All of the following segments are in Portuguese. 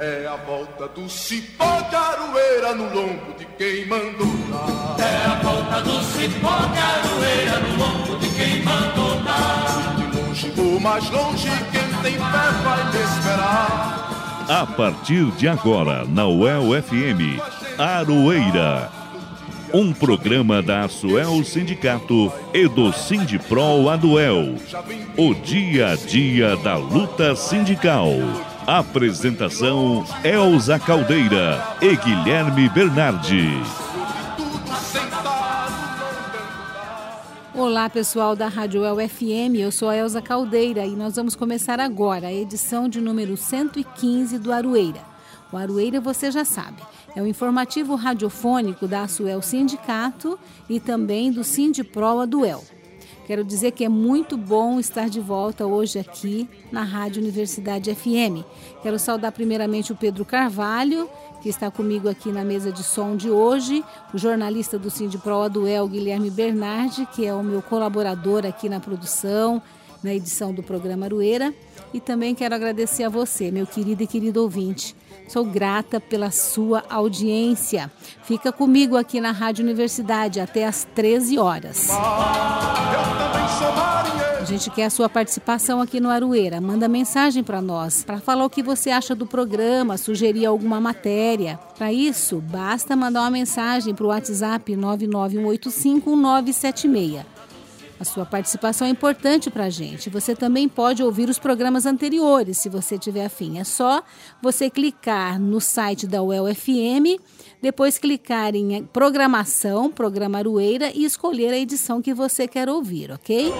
É a volta do cipó de aroeira no lombo de quem mandou dar. É a volta do cipó de aroeira no lombo de quem mandou dar. De longe ou mais longe, quem tem fé vai me esperar. A partir de agora, na UEL FM, Aroeira. Um programa da Asuel Sindicato e do Sindipro Aduel. O dia a dia da luta sindical. Apresentação Elza Caldeira e Guilherme Bernardi. Olá pessoal da Rádio El FM, eu sou a Elza Caldeira e nós vamos começar agora a edição de número 115 do Arueira. O Arueira você já sabe, é o informativo radiofônico da Asuel Sindicato e também do Sindipro Aduel. Quero dizer que é muito bom estar de volta hoje aqui na Rádio Universidade FM. Quero saudar primeiramente o Pedro Carvalho, que está comigo aqui na mesa de som de hoje, o jornalista do Sindipro Aduel, Guilherme Bernardi, que é o meu colaborador aqui na produção, na edição do programa Arueira. E também quero agradecer a você, meu querido e querido ouvinte. Sou grata pela sua audiência. Fica comigo aqui na Rádio Universidade até às 13 horas. A gente quer a sua participação aqui no Arueira. Manda mensagem para nós para falar o que você acha do programa, sugerir alguma matéria. Para isso, basta mandar uma mensagem para o WhatsApp 991851976. A sua participação é importante para a gente. Você também pode ouvir os programas anteriores, se você tiver afim. É só você clicar no site da UEL FM, depois clicar em programação, programa Arueira e escolher a edição que você quer ouvir, ok?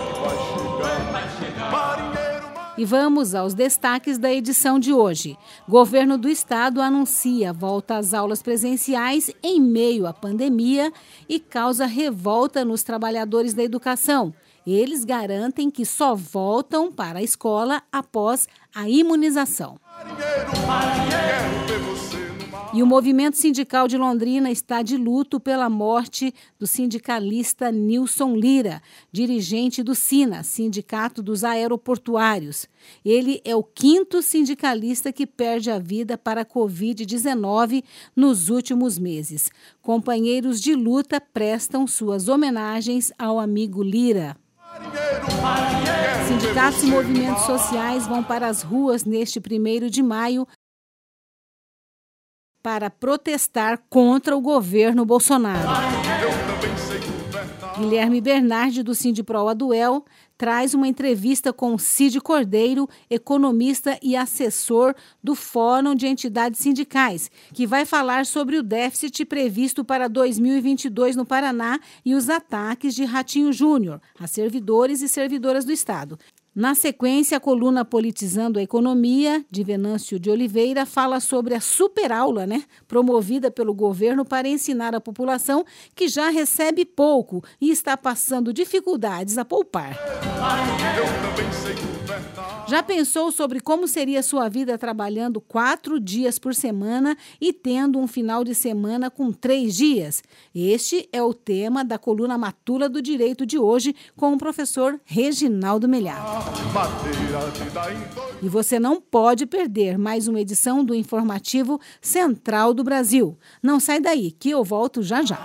E vamos aos destaques da edição de hoje. Governo do Estado anuncia volta às aulas presenciais em meio à pandemia e causa revolta nos trabalhadores da educação. Eles garantem que só voltam para a escola após a imunização. E o movimento sindical de Londrina está de luto pela morte do sindicalista Nilson Lira, dirigente do SINA, Sindicato dos Aeroportuários. Ele é o quinto sindicalista que perde a vida para a Covid-19 nos últimos meses. Companheiros de luta prestam suas homenagens ao amigo Lira. Sindicatos e movimentos sociais vão para as ruas neste primeiro de maio para protestar contra o governo Bolsonaro. Guilherme Bernardi, do Sindipro Aduel, traz uma entrevista com Cid Cordeiro, economista e assessor do Fórum de Entidades Sindicais, que vai falar sobre o déficit previsto para 2022 no Paraná e os ataques de Ratinho Júnior a servidores e servidoras do Estado. Na sequência, a coluna Politizando a Economia, de Venâncio de Oliveira, fala sobre a superaula, né, promovida pelo governo para ensinar a população que já recebe pouco e está passando dificuldades a poupar. Já pensou sobre como seria sua vida trabalhando quatro dias por semana e tendo um final de semana com três dias? Este é o tema da coluna Matula do Direito de hoje com o professor Reginaldo Melhado. E você não pode perder mais uma edição do Informativo Central do Brasil. Não sai daí, que eu volto já já.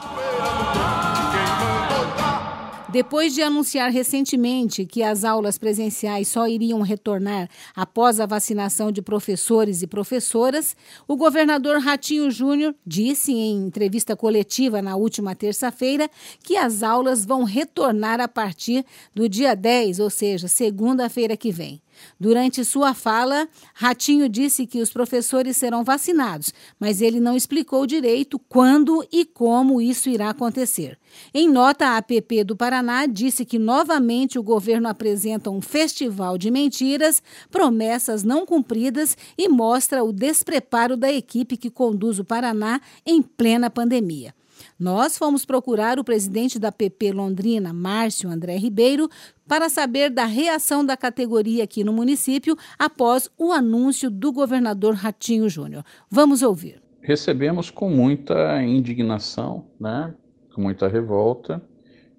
Depois de anunciar recentemente que as aulas presenciais só iriam retornar após a vacinação de professores e professoras, o governador Ratinho Júnior disse em entrevista coletiva na última terça-feira que as aulas vão retornar a partir do dia 10, ou seja, segunda-feira que vem. Durante sua fala, Ratinho disse que os professores serão vacinados, mas ele não explicou direito quando e como isso irá acontecer. Em nota, a APP do Paraná disse que novamente o governo apresenta um festival de mentiras, promessas não cumpridas e mostra o despreparo da equipe que conduz o Paraná em plena pandemia. Nós fomos procurar o presidente da PP Londrina, Márcio André Ribeiro, para saber da reação da categoria aqui no município após o anúncio do governador Ratinho Júnior. Vamos ouvir. Recebemos com muita indignação, né? com muita revolta.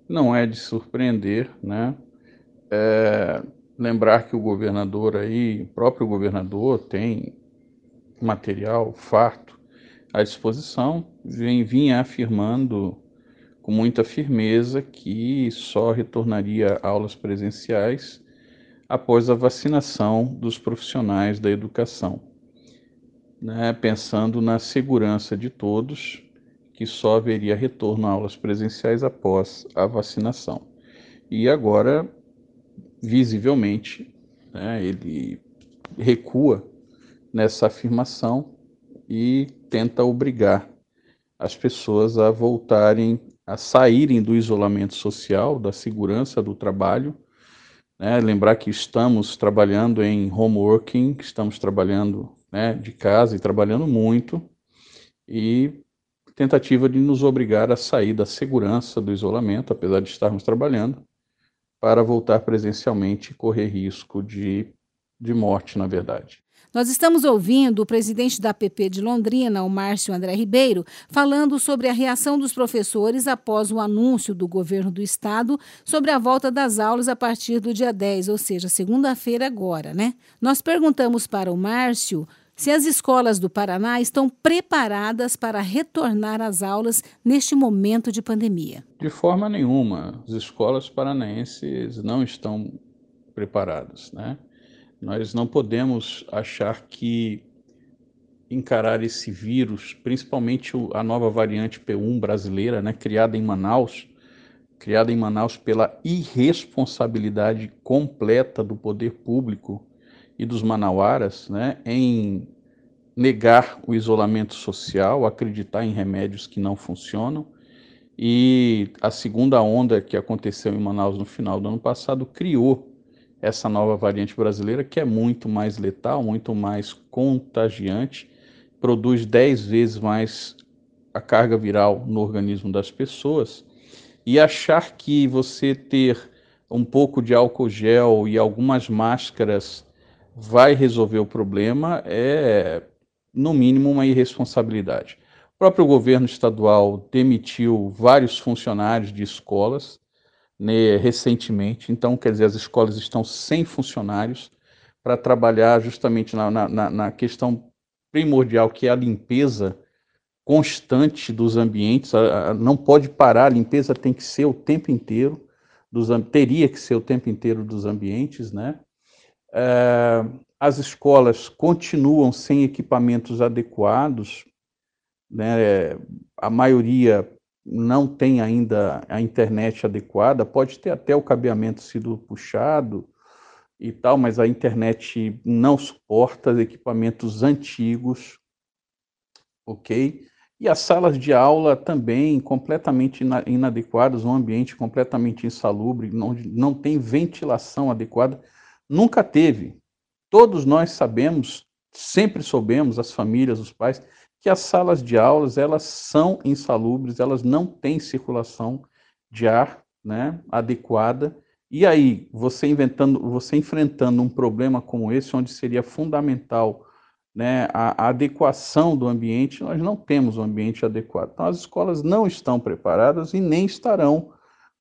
Não é de surpreender, né? É, lembrar que o governador aí, o próprio governador, tem material farto à disposição, vem, vinha afirmando com muita firmeza que só retornaria a aulas presenciais após a vacinação dos profissionais da educação, né, pensando na segurança de todos, que só haveria retorno a aulas presenciais após a vacinação. E agora, visivelmente, né, ele recua nessa afirmação e tenta obrigar as pessoas a voltarem, a saírem do isolamento social, da segurança do trabalho. Né? Lembrar que estamos trabalhando em home working, estamos trabalhando né, de casa e trabalhando muito, e tentativa de nos obrigar a sair da segurança do isolamento, apesar de estarmos trabalhando, para voltar presencialmente e correr risco de, de morte, na verdade. Nós estamos ouvindo o presidente da APP de Londrina, o Márcio André Ribeiro, falando sobre a reação dos professores após o anúncio do governo do estado sobre a volta das aulas a partir do dia 10, ou seja, segunda-feira agora, né? Nós perguntamos para o Márcio se as escolas do Paraná estão preparadas para retornar às aulas neste momento de pandemia. De forma nenhuma, as escolas paranaenses não estão preparadas, né? Nós não podemos achar que encarar esse vírus, principalmente a nova variante P1 brasileira, né, criada em Manaus, criada em Manaus pela irresponsabilidade completa do poder público e dos manauaras né, em negar o isolamento social, acreditar em remédios que não funcionam. E a segunda onda que aconteceu em Manaus no final do ano passado criou essa nova variante brasileira, que é muito mais letal, muito mais contagiante, produz 10 vezes mais a carga viral no organismo das pessoas. E achar que você ter um pouco de álcool gel e algumas máscaras vai resolver o problema é, no mínimo, uma irresponsabilidade. O próprio governo estadual demitiu vários funcionários de escolas né, recentemente, então, quer dizer, as escolas estão sem funcionários para trabalhar justamente na, na, na questão primordial, que é a limpeza constante dos ambientes, não pode parar, a limpeza tem que ser o tempo inteiro, dos, teria que ser o tempo inteiro dos ambientes, né? É, as escolas continuam sem equipamentos adequados, né? a maioria não tem ainda a internet adequada, pode ter até o cabeamento sido puxado e tal, mas a internet não suporta equipamentos antigos, ok? E as salas de aula também completamente inadequadas, um ambiente completamente insalubre, não, não tem ventilação adequada. Nunca teve. Todos nós sabemos, sempre soubemos, as famílias, os pais, que as salas de aulas elas são insalubres, elas não têm circulação de ar né, adequada. E aí, você inventando, você enfrentando um problema como esse, onde seria fundamental né, a, a adequação do ambiente, nós não temos um ambiente adequado. Então, as escolas não estão preparadas e nem estarão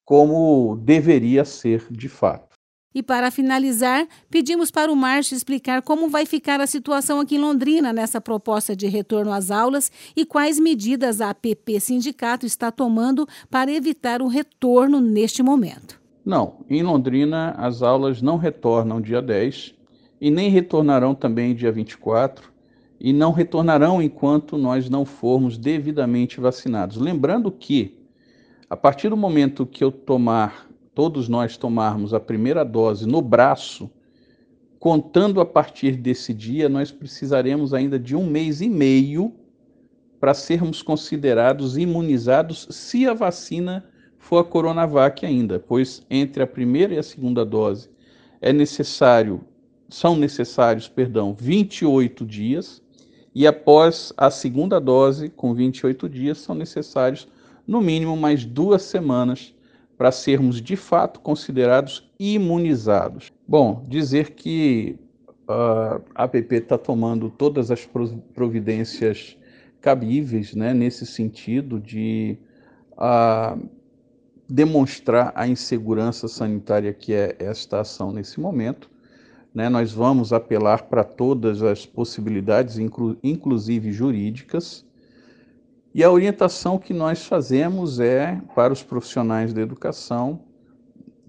como deveria ser de fato. E para finalizar, pedimos para o Márcio explicar como vai ficar a situação aqui em Londrina nessa proposta de retorno às aulas e quais medidas a APP Sindicato está tomando para evitar o retorno neste momento. Não, em Londrina as aulas não retornam dia 10 e nem retornarão também dia 24 e não retornarão enquanto nós não formos devidamente vacinados. Lembrando que a partir do momento que eu tomar todos nós tomarmos a primeira dose no braço, contando a partir desse dia, nós precisaremos ainda de um mês e meio para sermos considerados imunizados se a vacina for a Coronavac ainda, pois entre a primeira e a segunda dose é necessário, são necessários, perdão, 28 dias, e após a segunda dose, com 28 dias, são necessários no mínimo mais duas semanas para sermos de fato considerados imunizados. Bom, dizer que uh, a APP está tomando todas as providências cabíveis né, nesse sentido de uh, demonstrar a insegurança sanitária que é esta ação nesse momento. né, nós vamos apelar para todas as possibilidades, inclu inclusive jurídicas, e a orientação que nós fazemos é para os profissionais da educação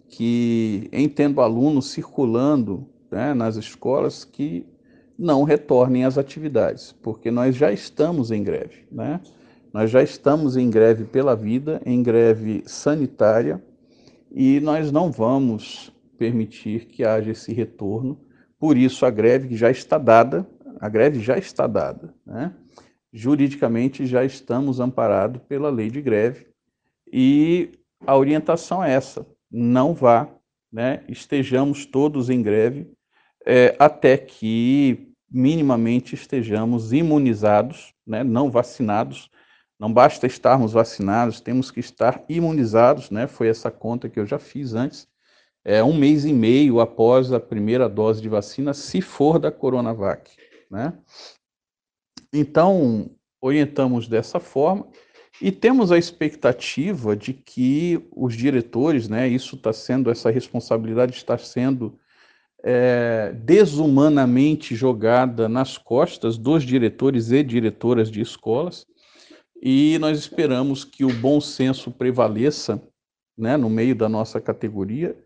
que, em tendo alunos circulando né, nas escolas, que não retornem às atividades, porque nós já estamos em greve, né? Nós já estamos em greve pela vida, em greve sanitária, e nós não vamos permitir que haja esse retorno. Por isso, a greve já está dada, a greve já está dada. Né? Juridicamente, já estamos amparados pela lei de greve e a orientação é essa: não vá, né? estejamos todos em greve é, até que minimamente estejamos imunizados, né? não vacinados. Não basta estarmos vacinados, temos que estar imunizados, né? Foi essa conta que eu já fiz antes é, um mês e meio após a primeira dose de vacina, se for da Coronavac. Né? Então, orientamos dessa forma e temos a expectativa de que os diretores, né, isso está sendo, essa responsabilidade está sendo é, desumanamente jogada nas costas dos diretores e diretoras de escolas, e nós esperamos que o bom senso prevaleça né, no meio da nossa categoria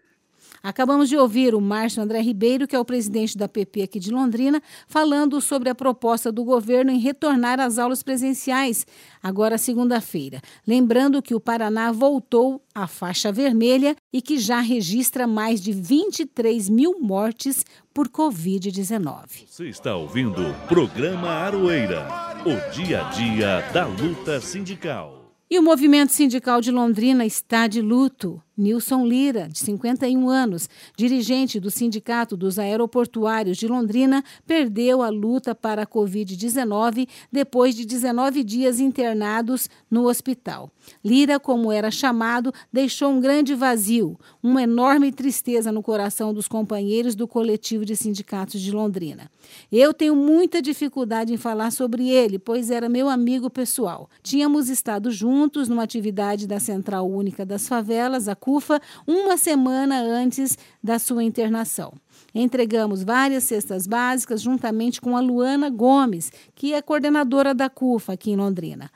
Acabamos de ouvir o Márcio André Ribeiro, que é o presidente da PP aqui de Londrina, falando sobre a proposta do governo em retornar às aulas presenciais, agora segunda-feira. Lembrando que o Paraná voltou à faixa vermelha e que já registra mais de 23 mil mortes por Covid-19. Você está ouvindo o programa Aroeira, o dia a dia da luta sindical. E o movimento sindical de Londrina está de luto. Nilson Lira, de 51 anos, dirigente do Sindicato dos Aeroportuários de Londrina, perdeu a luta para a Covid-19 depois de 19 dias internados no hospital. Lira, como era chamado, deixou um grande vazio, uma enorme tristeza no coração dos companheiros do coletivo de sindicatos de Londrina. Eu tenho muita dificuldade em falar sobre ele, pois era meu amigo pessoal. Tínhamos estado juntos numa atividade da Central Única das Favelas, a CUFA, uma semana antes da sua internação. Entregamos várias cestas básicas juntamente com a Luana Gomes, que é coordenadora da CUFA aqui em Londrina.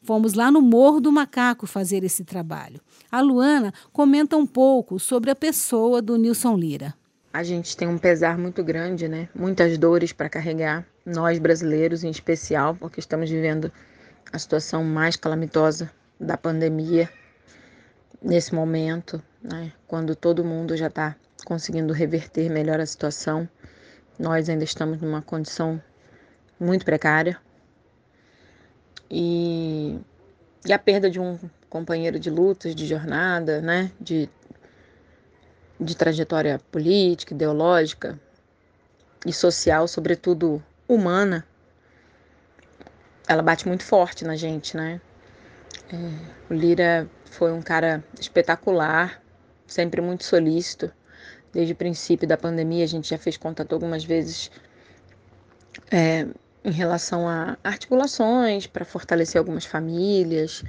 Fomos lá no Morro do Macaco fazer esse trabalho. A Luana comenta um pouco sobre a pessoa do Nilson Lira. A gente tem um pesar muito grande, né? Muitas dores para carregar, nós brasileiros em especial, porque estamos vivendo a situação mais calamitosa da pandemia nesse momento, né? Quando todo mundo já está conseguindo reverter melhor a situação, nós ainda estamos numa condição muito precária, e, e a perda de um companheiro de lutas, de jornada, né? de, de trajetória política, ideológica e social, sobretudo humana, ela bate muito forte na gente, né? É, o Lira foi um cara espetacular, sempre muito solícito. Desde o princípio da pandemia, a gente já fez contato algumas vezes é, em relação a articulações para fortalecer algumas famílias.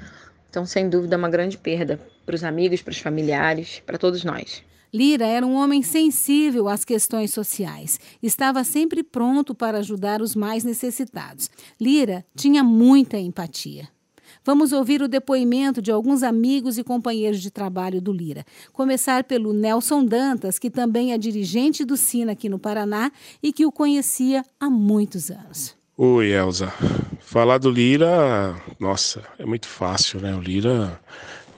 Então, sem dúvida, uma grande perda para os amigos, para os familiares, para todos nós. Lira era um homem sensível às questões sociais. Estava sempre pronto para ajudar os mais necessitados. Lira tinha muita empatia. Vamos ouvir o depoimento de alguns amigos e companheiros de trabalho do Lira. Começar pelo Nelson Dantas, que também é dirigente do Sina aqui no Paraná e que o conhecia há muitos anos. Oi, Elza. Falar do Lira, nossa, é muito fácil, né? O Lira,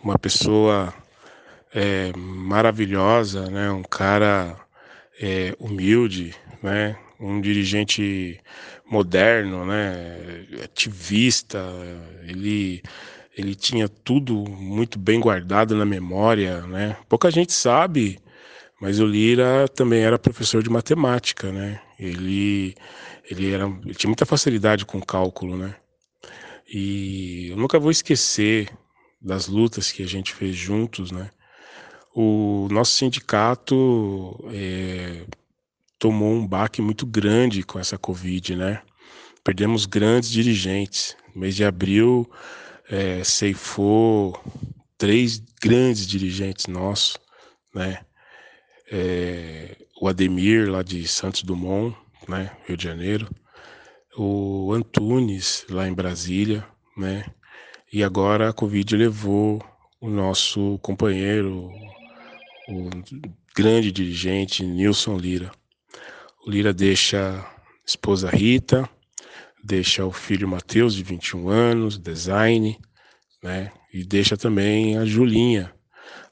uma pessoa é, maravilhosa, né? Um cara é, humilde, né? Um dirigente moderno, né? Ativista. Ele ele tinha tudo muito bem guardado na memória, né? Pouca gente sabe, mas o Lira também era professor de matemática, né? Ele ele, era, ele tinha muita facilidade com cálculo, né? E eu nunca vou esquecer das lutas que a gente fez juntos, né? O nosso sindicato é, tomou um baque muito grande com essa Covid, né? Perdemos grandes dirigentes. No mês de abril, é, ceifou três grandes dirigentes nossos, né? É, o Ademir, lá de Santos Dumont, né, Rio de Janeiro, o Antunes, lá em Brasília, né, e agora a Covid levou o nosso companheiro, o grande dirigente Nilson Lira. Lira deixa esposa Rita, deixa o filho Matheus, de 21 anos, design, né? E deixa também a Julinha.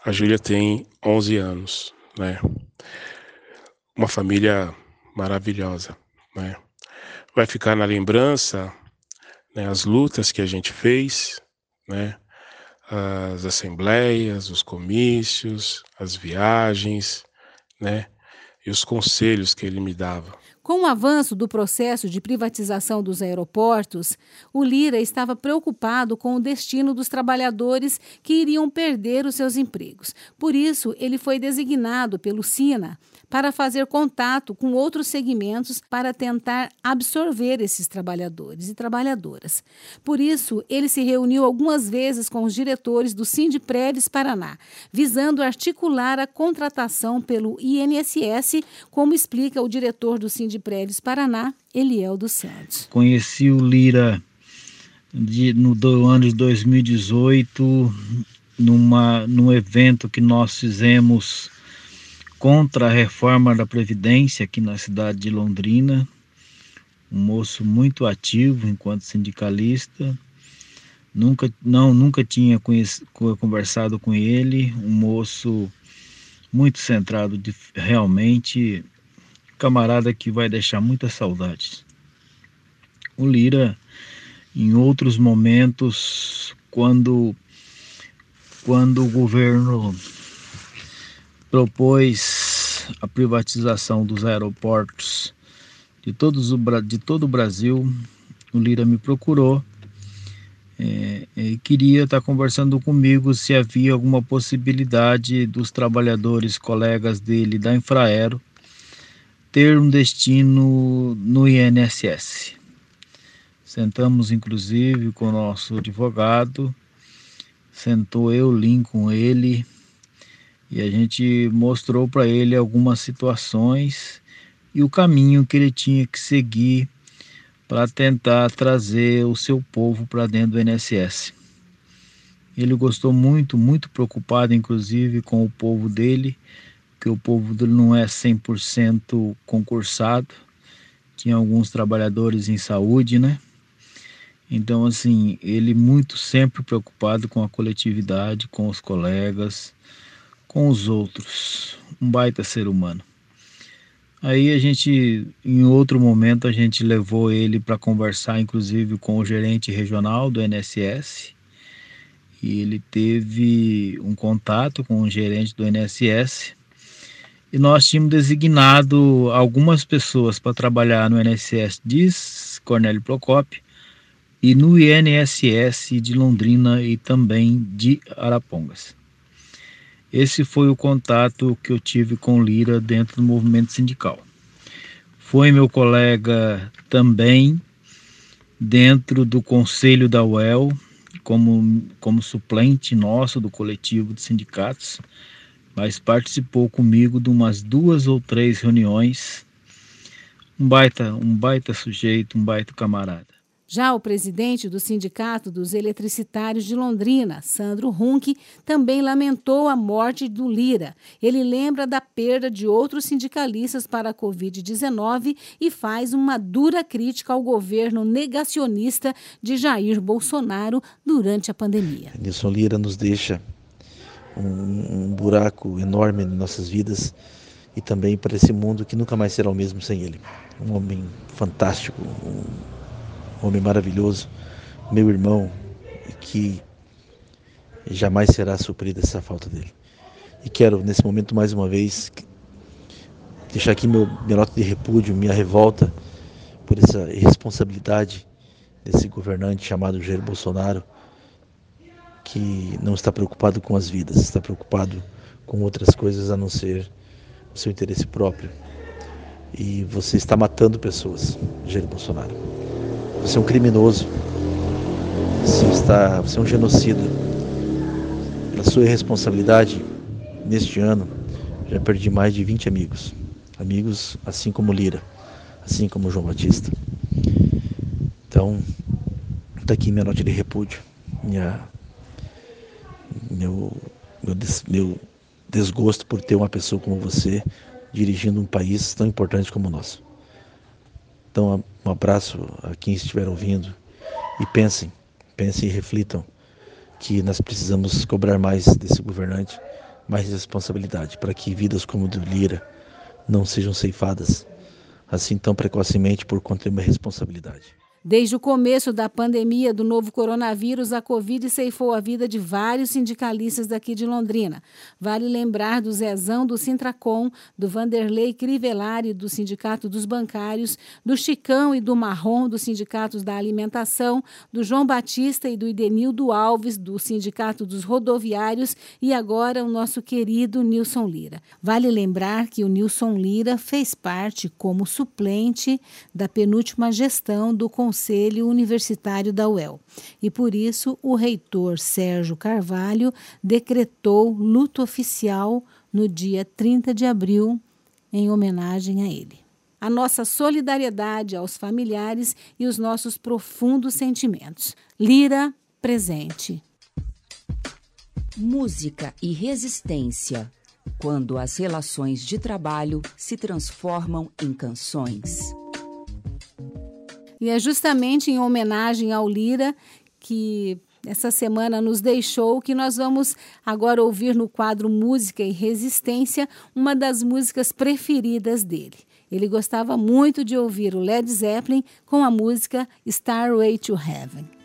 A Júlia tem 11 anos, né? Uma família maravilhosa, né? Vai ficar na lembrança né, as lutas que a gente fez, né? As assembleias, os comícios, as viagens, né? E os conselhos que ele me dava. Com o avanço do processo de privatização dos aeroportos, o Lira estava preocupado com o destino dos trabalhadores que iriam perder os seus empregos. Por isso, ele foi designado pelo SINA para fazer contato com outros segmentos para tentar absorver esses trabalhadores e trabalhadoras. Por isso, ele se reuniu algumas vezes com os diretores do Sindpreves Paraná, visando articular a contratação pelo INSS, como explica o diretor do Sindpreves Paraná, Eliel dos Santos. Conheci o Lira de, no do ano de 2018 numa, num evento que nós fizemos contra a reforma da Previdência aqui na cidade de Londrina. Um moço muito ativo enquanto sindicalista. Nunca, não, nunca tinha conversado com ele. Um moço muito centrado, de, realmente, camarada que vai deixar muitas saudades. O Lira, em outros momentos, quando, quando o governo propôs a privatização dos aeroportos de, todos o, de todo o Brasil. O Lira me procurou é, e queria estar conversando comigo se havia alguma possibilidade dos trabalhadores, colegas dele da Infraero, ter um destino no INSS. Sentamos inclusive com o nosso advogado, sentou eu, Lincoln, ele, e a gente mostrou para ele algumas situações e o caminho que ele tinha que seguir para tentar trazer o seu povo para dentro do INSS. Ele gostou muito, muito preocupado, inclusive, com o povo dele, que o povo dele não é 100% concursado, tinha alguns trabalhadores em saúde, né? Então, assim, ele muito sempre preocupado com a coletividade, com os colegas, com os outros. Um baita ser humano. Aí a gente, em outro momento, a gente levou ele para conversar, inclusive, com o gerente regional do NSS. E ele teve um contato com o gerente do NSS. E nós tínhamos designado algumas pessoas para trabalhar no NSS, diz Cornélio Procópio, e no INSS de Londrina e também de Arapongas. Esse foi o contato que eu tive com Lira dentro do movimento sindical. Foi meu colega também dentro do conselho da UEL, como, como suplente nosso do coletivo de sindicatos, mas participou comigo de umas duas ou três reuniões. Um baita, um baita sujeito, um baita camarada. Já o presidente do Sindicato dos Eletricitários de Londrina, Sandro Runck, também lamentou a morte do Lira. Ele lembra da perda de outros sindicalistas para a Covid-19 e faz uma dura crítica ao governo negacionista de Jair Bolsonaro durante a pandemia. Nilson Lira nos deixa um, um buraco enorme em nossas vidas e também para esse mundo que nunca mais será o mesmo sem ele. Um homem fantástico, um homem maravilhoso, meu irmão, que jamais será suprida essa falta dele. E quero, nesse momento, mais uma vez, deixar aqui meu, minha nota de repúdio, minha revolta por essa irresponsabilidade desse governante chamado Jair Bolsonaro, que não está preocupado com as vidas, está preocupado com outras coisas a não ser o seu interesse próprio. E você está matando pessoas, Jair Bolsonaro. Você é um criminoso. Você, está, você é um genocida. Pela sua irresponsabilidade, neste ano, já perdi mais de 20 amigos. amigos assim como Lira, assim como João Batista. Então, está aqui minha nota de repúdio, minha, meu, meu, des, meu desgosto por ter uma pessoa como você dirigindo um país tão importante como o nosso. Então, um abraço a quem estiver ouvindo e pensem, pensem e reflitam que nós precisamos cobrar mais desse governante, mais responsabilidade, para que vidas como do Lira não sejam ceifadas assim tão precocemente por conta de uma responsabilidade. Desde o começo da pandemia do novo coronavírus, a Covid ceifou a vida de vários sindicalistas daqui de Londrina. Vale lembrar do Zezão do Sintracom, do Vanderlei Crivellari do Sindicato dos Bancários, do Chicão e do Marrom dos Sindicatos da Alimentação, do João Batista e do Idenildo Alves do Sindicato dos Rodoviários e agora o nosso querido Nilson Lira. Vale lembrar que o Nilson Lira fez parte como suplente da penúltima gestão do Conselho Conselho Universitário da UEL. E por isso o reitor Sérgio Carvalho decretou luto oficial no dia 30 de abril em homenagem a ele. A nossa solidariedade aos familiares e os nossos profundos sentimentos. Lira presente. Música e resistência. Quando as relações de trabalho se transformam em canções. E é justamente em homenagem ao Lira que essa semana nos deixou que nós vamos agora ouvir no quadro Música e Resistência uma das músicas preferidas dele. Ele gostava muito de ouvir o Led Zeppelin com a música Starway to Heaven.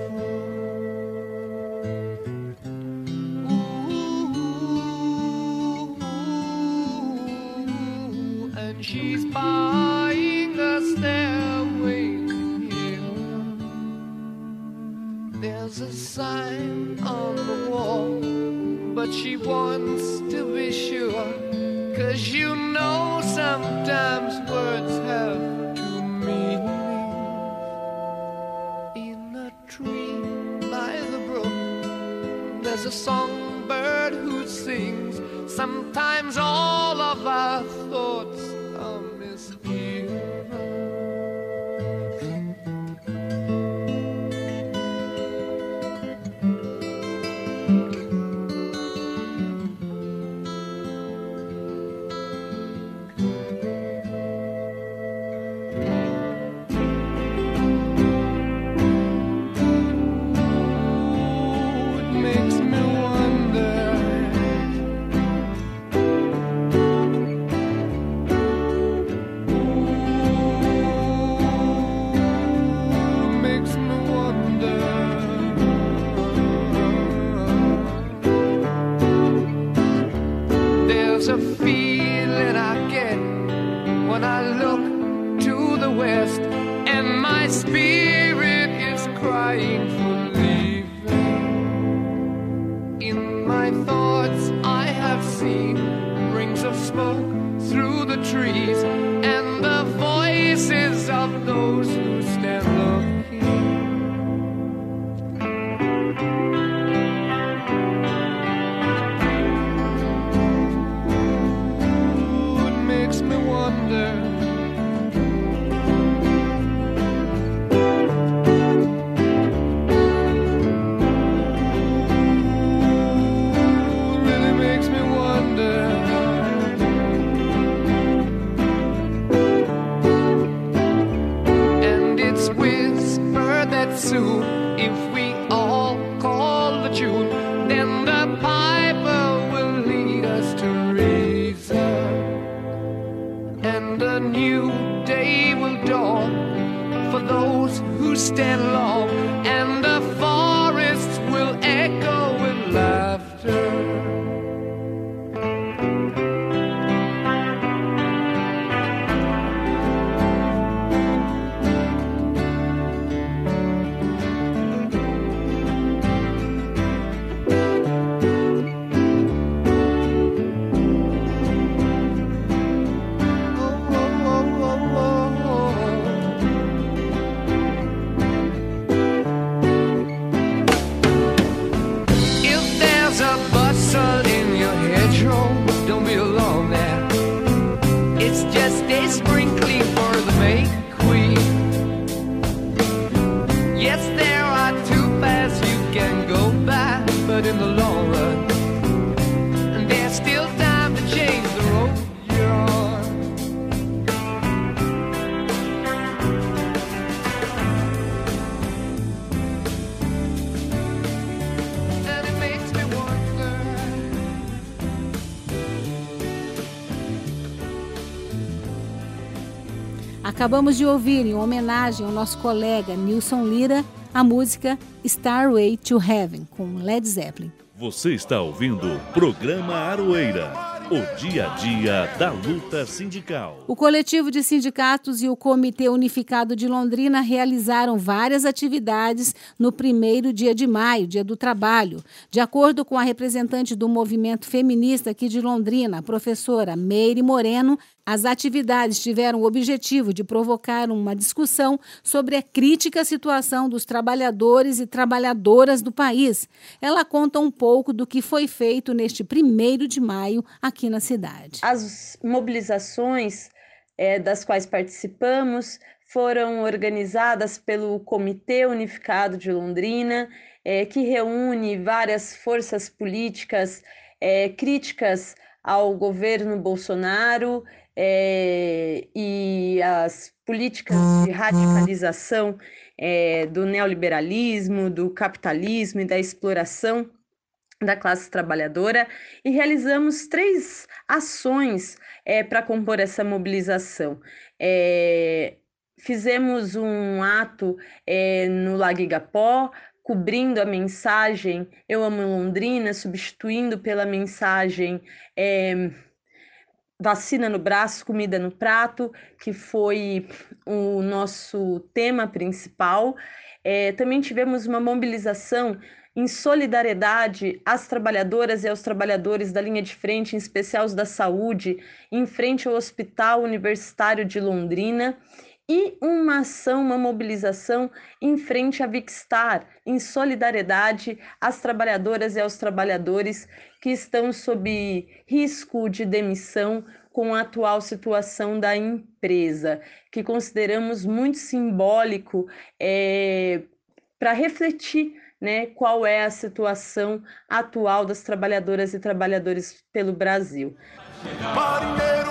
was a sign on the wall, but she wants to be sure. Cause you know sometimes words have to meanings. In a tree by the brook, there's a songbird who sings. Sometimes all of us thoughts I have seen, rings of smoke through the trees. Acabamos de ouvir, em homenagem ao nosso colega Nilson Lira, a música Starway to Heaven, com Led Zeppelin. Você está ouvindo o programa Aroeira, o dia a dia da luta sindical. O coletivo de sindicatos e o Comitê Unificado de Londrina realizaram várias atividades no primeiro dia de maio, dia do trabalho. De acordo com a representante do movimento feminista aqui de Londrina, a professora Meire Moreno, as atividades tiveram o objetivo de provocar uma discussão sobre a crítica situação dos trabalhadores e trabalhadoras do país. Ela conta um pouco do que foi feito neste primeiro de maio aqui na cidade. As mobilizações eh, das quais participamos foram organizadas pelo Comitê Unificado de Londrina, eh, que reúne várias forças políticas eh, críticas ao governo Bolsonaro eh, e as políticas de radicalização eh, do neoliberalismo, do capitalismo e da exploração da classe trabalhadora e realizamos três ações eh, para compor essa mobilização. Fizemos um ato no Lago Igapó, cobrindo a mensagem Eu Amo Londrina, substituindo pela mensagem Vacina no braço, comida no prato, que foi o nosso tema principal. Eh, também tivemos uma mobilização em solidariedade às trabalhadoras e aos trabalhadores da linha de frente, em especial os da saúde, em frente ao Hospital Universitário de Londrina, e uma ação, uma mobilização em frente à Vicstar, em solidariedade às trabalhadoras e aos trabalhadores que estão sob risco de demissão com a atual situação da empresa, que consideramos muito simbólico é, para refletir né, qual é a situação atual das trabalhadoras e trabalhadores pelo Brasil. Marinheiro,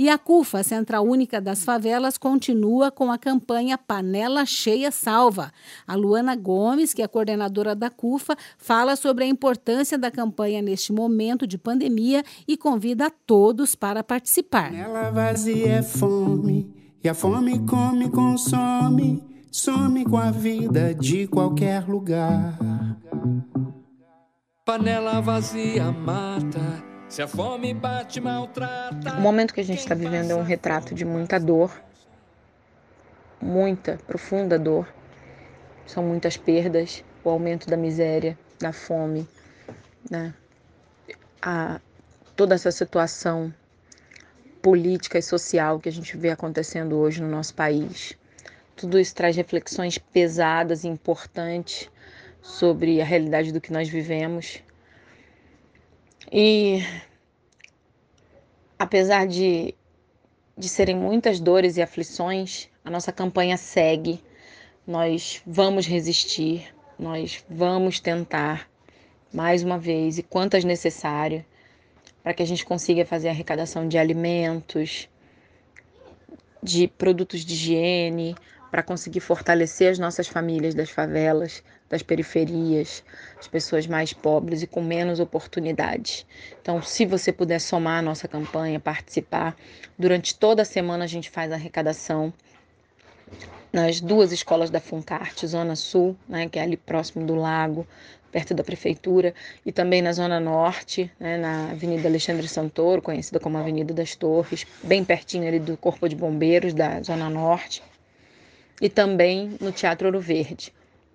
E a CUFA, Central Única das Favelas, continua com a campanha Panela Cheia Salva. A Luana Gomes, que é coordenadora da CUFA, fala sobre a importância da campanha neste momento de pandemia e convida a todos para participar. Panela vazia é fome, e a fome come, consome, some com a vida de qualquer lugar. Panela vazia mata, se a fome bate, maltrata. O momento que a gente está vivendo é um retrato de muita dor, muita, profunda dor. São muitas perdas, o aumento da miséria, da fome, né? A, toda essa situação política e social que a gente vê acontecendo hoje no nosso país. Tudo isso traz reflexões pesadas e importantes sobre a realidade do que nós vivemos. E apesar de, de serem muitas dores e aflições, a nossa campanha segue. Nós vamos resistir, nós vamos tentar mais uma vez e quantas necessário para que a gente consiga fazer arrecadação de alimentos, de produtos de higiene, para conseguir fortalecer as nossas famílias das favelas, das periferias, as pessoas mais pobres e com menos oportunidades. Então, se você puder somar a nossa campanha, participar, durante toda a semana a gente faz arrecadação nas duas escolas da Funcarte, Zona Sul, né, que é ali próximo do lago, perto da prefeitura, e também na Zona Norte, né, na Avenida Alexandre Santoro, conhecida como Avenida das Torres, bem pertinho ali do Corpo de Bombeiros da Zona Norte, e também no Teatro Ouro Verde.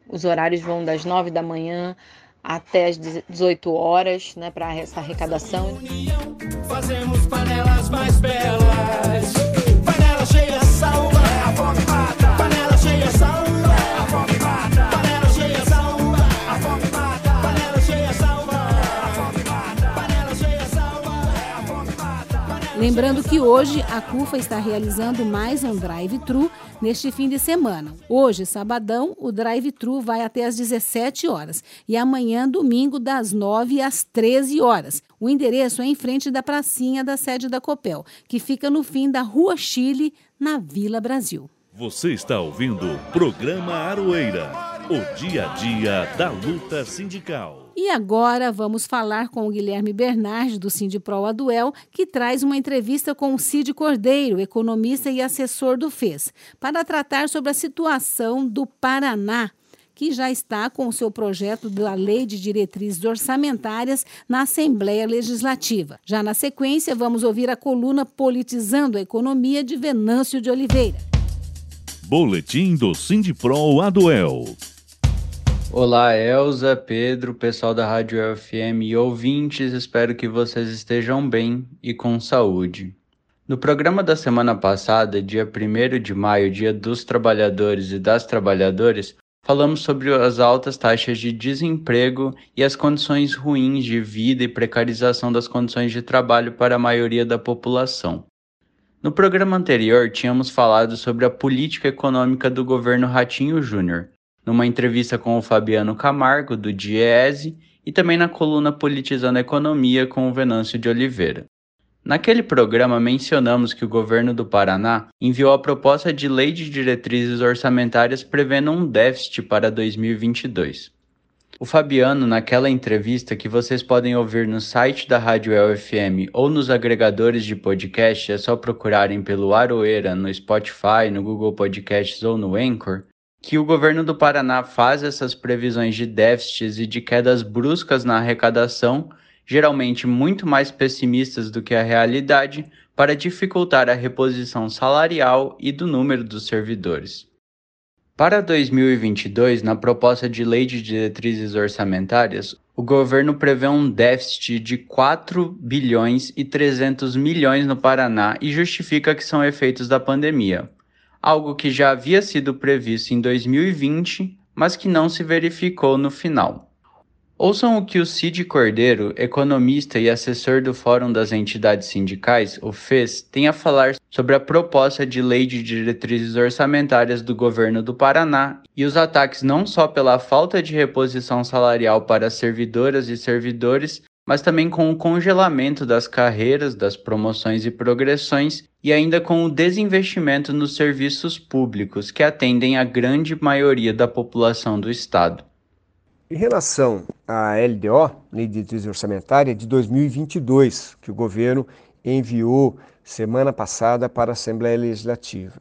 Os horários vão das 9 da manhã até as 18 horas, né, para essa arrecadação. Fazemos panelas mais belas, Lembrando que hoje a CUFA está realizando mais um drive-thru neste fim de semana. Hoje, sabadão, o drive-thru vai até às 17 horas e amanhã, domingo, das 9 às 13 horas. O endereço é em frente da pracinha da sede da Copel, que fica no fim da Rua Chile, na Vila Brasil. Você está ouvindo o programa Aroeira, o dia a dia da luta sindical. E agora vamos falar com o Guilherme Bernardi, do Sindipro Aduel, que traz uma entrevista com o Cid Cordeiro, economista e assessor do FES, para tratar sobre a situação do Paraná, que já está com o seu projeto da Lei de Diretrizes Orçamentárias na Assembleia Legislativa. Já na sequência, vamos ouvir a coluna Politizando a Economia de Venâncio de Oliveira. Boletim do Sindipro Aduel. Olá, Elza, Pedro, pessoal da Rádio FM e ouvintes, espero que vocês estejam bem e com saúde. No programa da semana passada, dia 1 de maio, Dia dos Trabalhadores e das Trabalhadoras, falamos sobre as altas taxas de desemprego e as condições ruins de vida e precarização das condições de trabalho para a maioria da população. No programa anterior, tínhamos falado sobre a política econômica do governo Ratinho Júnior numa entrevista com o Fabiano Camargo, do Diese, e também na coluna Politizando a Economia com o Venâncio de Oliveira. Naquele programa, mencionamos que o governo do Paraná enviou a proposta de lei de diretrizes orçamentárias prevendo um déficit para 2022. O Fabiano, naquela entrevista que vocês podem ouvir no site da Rádio LFM ou nos agregadores de podcast, é só procurarem pelo Aroeira no Spotify, no Google Podcasts ou no Anchor, que o governo do Paraná faz essas previsões de déficits e de quedas bruscas na arrecadação, geralmente muito mais pessimistas do que a realidade, para dificultar a reposição salarial e do número dos servidores. Para 2022, na proposta de lei de diretrizes orçamentárias, o governo prevê um déficit de 4 bilhões e 300 milhões no Paraná e justifica que são efeitos da pandemia algo que já havia sido previsto em 2020, mas que não se verificou no final. Ouçam o que o Cid Cordeiro, economista e assessor do Fórum das Entidades Sindicais, o FES, tem a falar sobre a proposta de lei de diretrizes orçamentárias do governo do Paraná e os ataques não só pela falta de reposição salarial para servidoras e servidores, mas também com o congelamento das carreiras, das promoções e progressões e ainda com o desinvestimento nos serviços públicos que atendem a grande maioria da população do Estado. Em relação à LDO, Lei de Diretriz Orçamentária, de 2022, que o governo enviou semana passada para a Assembleia Legislativa.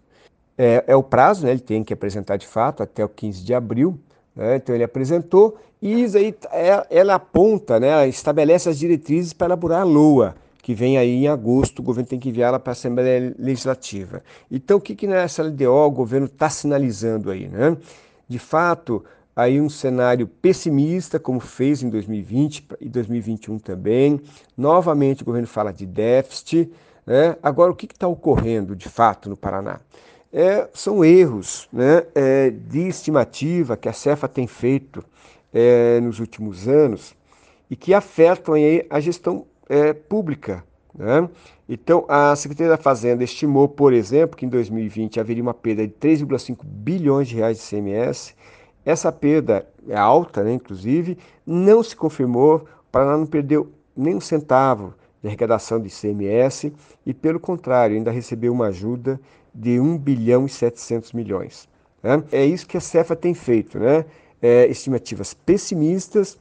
É, é o prazo, né, ele tem que apresentar de fato até o 15 de abril, né, então ele apresentou e isso aí, é, ela aponta, né, estabelece as diretrizes para elaborar a LOA, que vem aí em agosto, o governo tem que enviá-la para a Assembleia Legislativa. Então, o que, que nessa LDO o governo está sinalizando aí? Né? De fato, aí um cenário pessimista, como fez em 2020 e 2021 também. Novamente, o governo fala de déficit. Né? Agora, o que está ocorrendo de fato no Paraná? É, são erros né, é, de estimativa que a Cefa tem feito é, nos últimos anos e que afetam aí a gestão é, pública. Né? Então, a Secretaria da Fazenda estimou, por exemplo, que em 2020 haveria uma perda de 3,5 bilhões de reais de CMS. Essa perda é alta, né, inclusive, não se confirmou, o Paraná não perdeu nem um centavo de arrecadação de CMS e, pelo contrário, ainda recebeu uma ajuda de 1 bilhão e 700 milhões. Né? É isso que a Cefa tem feito, né? É, estimativas pessimistas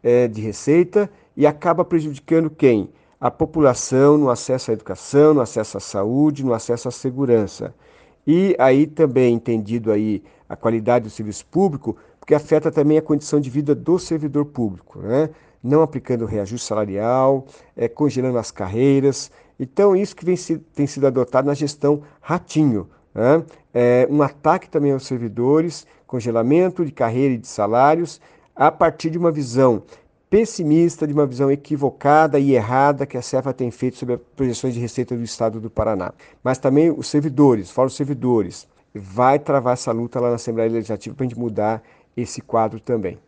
é, de receita e acaba prejudicando quem? A população no acesso à educação, no acesso à saúde, no acesso à segurança. E aí também entendido aí a qualidade do serviço público, porque afeta também a condição de vida do servidor público, né? não aplicando reajuste salarial, é, congelando as carreiras. Então, isso que vem, tem sido adotado na gestão Ratinho. Né? É, um ataque também aos servidores, congelamento de carreira e de salários, a partir de uma visão pessimista, de uma visão equivocada e errada que a Cefa tem feito sobre as projeções de receita do Estado do Paraná. Mas também os servidores, falo os servidores, vai travar essa luta lá na Assembleia Legislativa para a gente mudar esse quadro também.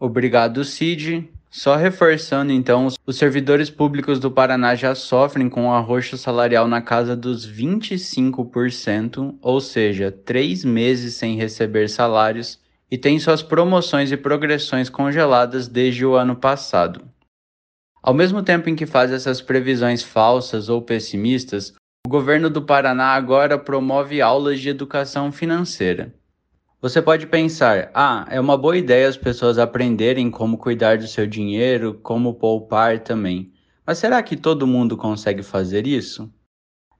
Obrigado, Cid. Só reforçando, então, os servidores públicos do Paraná já sofrem com um arroxo salarial na casa dos 25%, ou seja, três meses sem receber salários, e têm suas promoções e progressões congeladas desde o ano passado. Ao mesmo tempo em que faz essas previsões falsas ou pessimistas, o governo do Paraná agora promove aulas de educação financeira. Você pode pensar: ah, é uma boa ideia as pessoas aprenderem como cuidar do seu dinheiro, como poupar também. Mas será que todo mundo consegue fazer isso?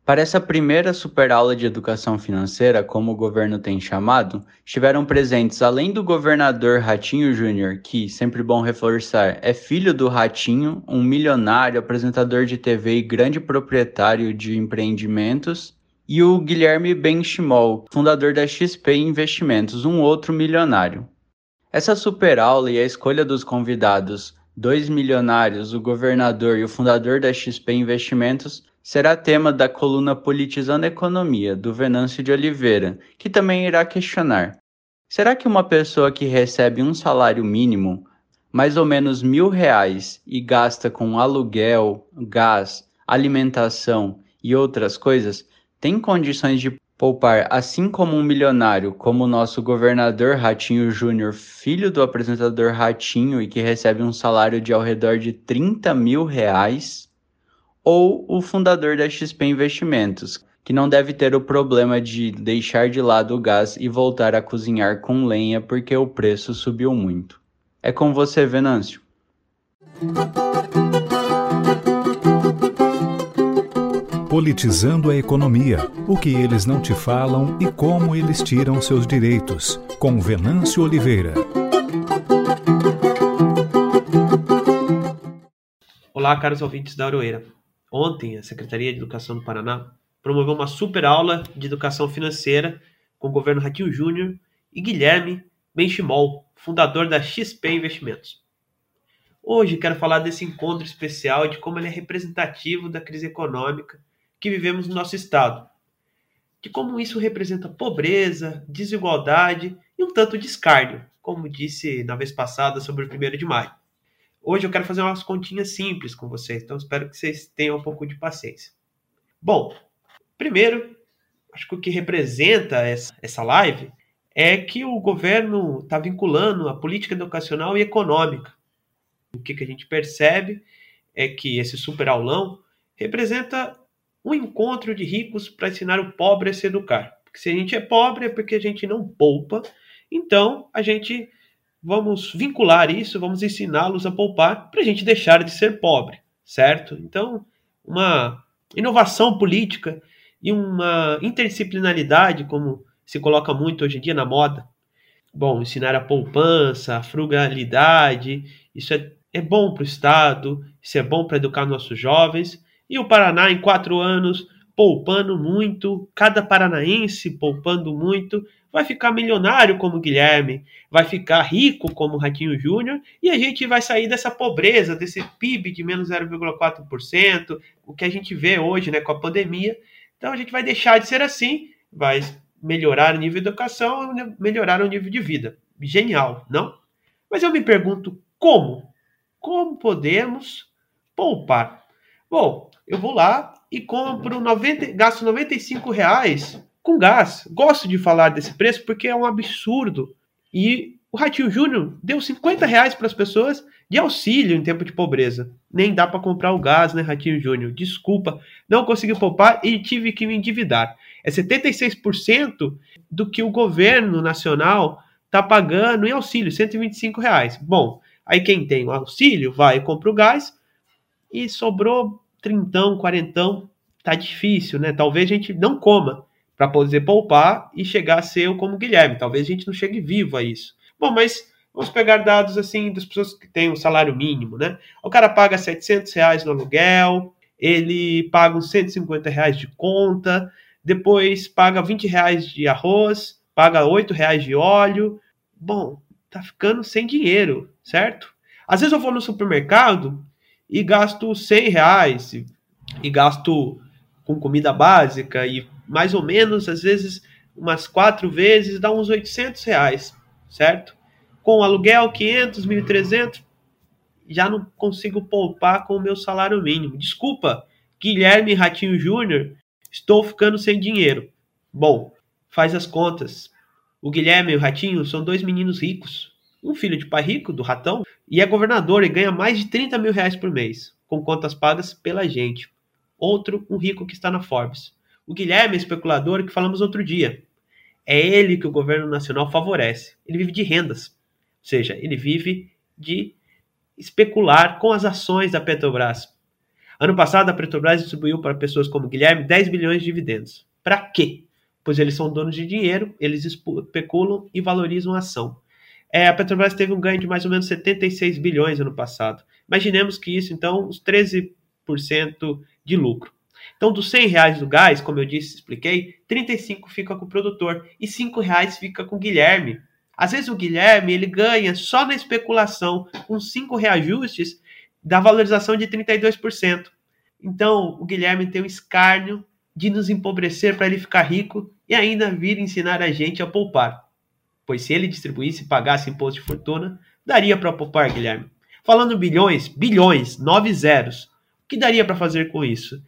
Para essa primeira super aula de educação financeira, como o governo tem chamado, estiveram presentes, além do governador Ratinho Júnior, que, sempre bom reforçar, é filho do Ratinho, um milionário, apresentador de TV e grande proprietário de empreendimentos, e o Guilherme Benchimol, fundador da XP Investimentos, um outro milionário. Essa super aula e a escolha dos convidados, dois milionários, o governador e o fundador da XP Investimentos, será tema da coluna Politizando a Economia, do Venâncio de Oliveira, que também irá questionar: será que uma pessoa que recebe um salário mínimo, mais ou menos mil reais, e gasta com aluguel, gás, alimentação e outras coisas, tem condições de poupar, assim como um milionário, como o nosso governador Ratinho Júnior, filho do apresentador Ratinho e que recebe um salário de ao redor de 30 mil reais, ou o fundador da XP Investimentos, que não deve ter o problema de deixar de lado o gás e voltar a cozinhar com lenha porque o preço subiu muito. É com você, Venâncio. Politizando a economia, o que eles não te falam e como eles tiram seus direitos, com Venâncio Oliveira. Olá, caros ouvintes da Aroeira. Ontem, a Secretaria de Educação do Paraná promoveu uma super aula de educação financeira com o governo Ratinho Júnior e Guilherme Benchimol, fundador da XP Investimentos. Hoje quero falar desse encontro especial e de como ele é representativo da crise econômica que vivemos no nosso estado, de como isso representa pobreza, desigualdade e um tanto de escárnio, como disse na vez passada sobre o 1 de maio. Hoje eu quero fazer umas continhas simples com vocês, então espero que vocês tenham um pouco de paciência. Bom, primeiro, acho que o que representa essa live é que o governo está vinculando a política educacional e econômica. O que, que a gente percebe é que esse super aulão representa um encontro de ricos para ensinar o pobre a se educar. Porque se a gente é pobre é porque a gente não poupa. Então, a gente vamos vincular isso, vamos ensiná-los a poupar para a gente deixar de ser pobre, certo? Então, uma inovação política e uma interdisciplinaridade, como se coloca muito hoje em dia na moda. Bom, ensinar a poupança, a frugalidade, isso é, é bom para o Estado, isso é bom para educar nossos jovens, e o Paraná, em quatro anos, poupando muito, cada paranaense poupando muito, vai ficar milionário como Guilherme, vai ficar rico como Ratinho Júnior, e a gente vai sair dessa pobreza, desse PIB de menos 0,4%, o que a gente vê hoje né, com a pandemia. Então a gente vai deixar de ser assim, vai melhorar o nível de educação, melhorar o nível de vida. Genial, não? Mas eu me pergunto como? Como podemos poupar? Bom, eu vou lá e compro 90, gasto 95 reais com gás. Gosto de falar desse preço porque é um absurdo. E o Ratinho Júnior deu 50 reais para as pessoas de auxílio em tempo de pobreza. Nem dá para comprar o gás, né, Ratinho Júnior? Desculpa, não consegui poupar e tive que me endividar. É 76% do que o governo nacional está pagando em auxílio, 125 reais. Bom, aí quem tem o auxílio vai e compra o gás e sobrou trintão, quarentão, tá difícil, né? Talvez a gente não coma para poder poupar e chegar a ser como Guilherme. Talvez a gente não chegue vivo a isso. Bom, mas vamos pegar dados assim das pessoas que têm o um salário mínimo, né? O cara paga 700 reais no aluguel, ele paga uns 150 reais de conta, depois paga 20 reais de arroz, paga 8 reais de óleo. Bom, tá ficando sem dinheiro, certo? Às vezes eu vou no supermercado e gasto 100 reais e, e gasto com comida básica e mais ou menos, às vezes, umas quatro vezes, dá uns 800 reais, certo? Com aluguel, 500, 1.300, já não consigo poupar com o meu salário mínimo. Desculpa, Guilherme Ratinho Júnior, estou ficando sem dinheiro. Bom, faz as contas. O Guilherme e o Ratinho são dois meninos ricos. Um filho de pai rico, do ratão, e é governador e ganha mais de 30 mil reais por mês, com contas pagas pela gente. Outro, um rico que está na Forbes. O Guilherme especulador que falamos outro dia. É ele que o governo nacional favorece. Ele vive de rendas. Ou seja, ele vive de especular com as ações da Petrobras. Ano passado, a Petrobras distribuiu para pessoas como Guilherme 10 bilhões de dividendos. Para quê? Pois eles são donos de dinheiro, eles especulam e valorizam a ação. É, a Petrobras teve um ganho de mais ou menos 76 bilhões ano passado. Imaginemos que isso, então, os 13% de lucro. Então, dos 100 reais do gás, como eu disse, expliquei, 35 fica com o produtor e 5 reais fica com o Guilherme. Às vezes o Guilherme ele ganha só na especulação, com 5 reajustes, da valorização de 32%. Então, o Guilherme tem o escárnio de nos empobrecer para ele ficar rico e ainda vir ensinar a gente a poupar. Pois se ele distribuísse e pagasse imposto de fortuna, daria para poupar, Guilherme. Falando bilhões, bilhões, nove zeros. O que daria para fazer com isso?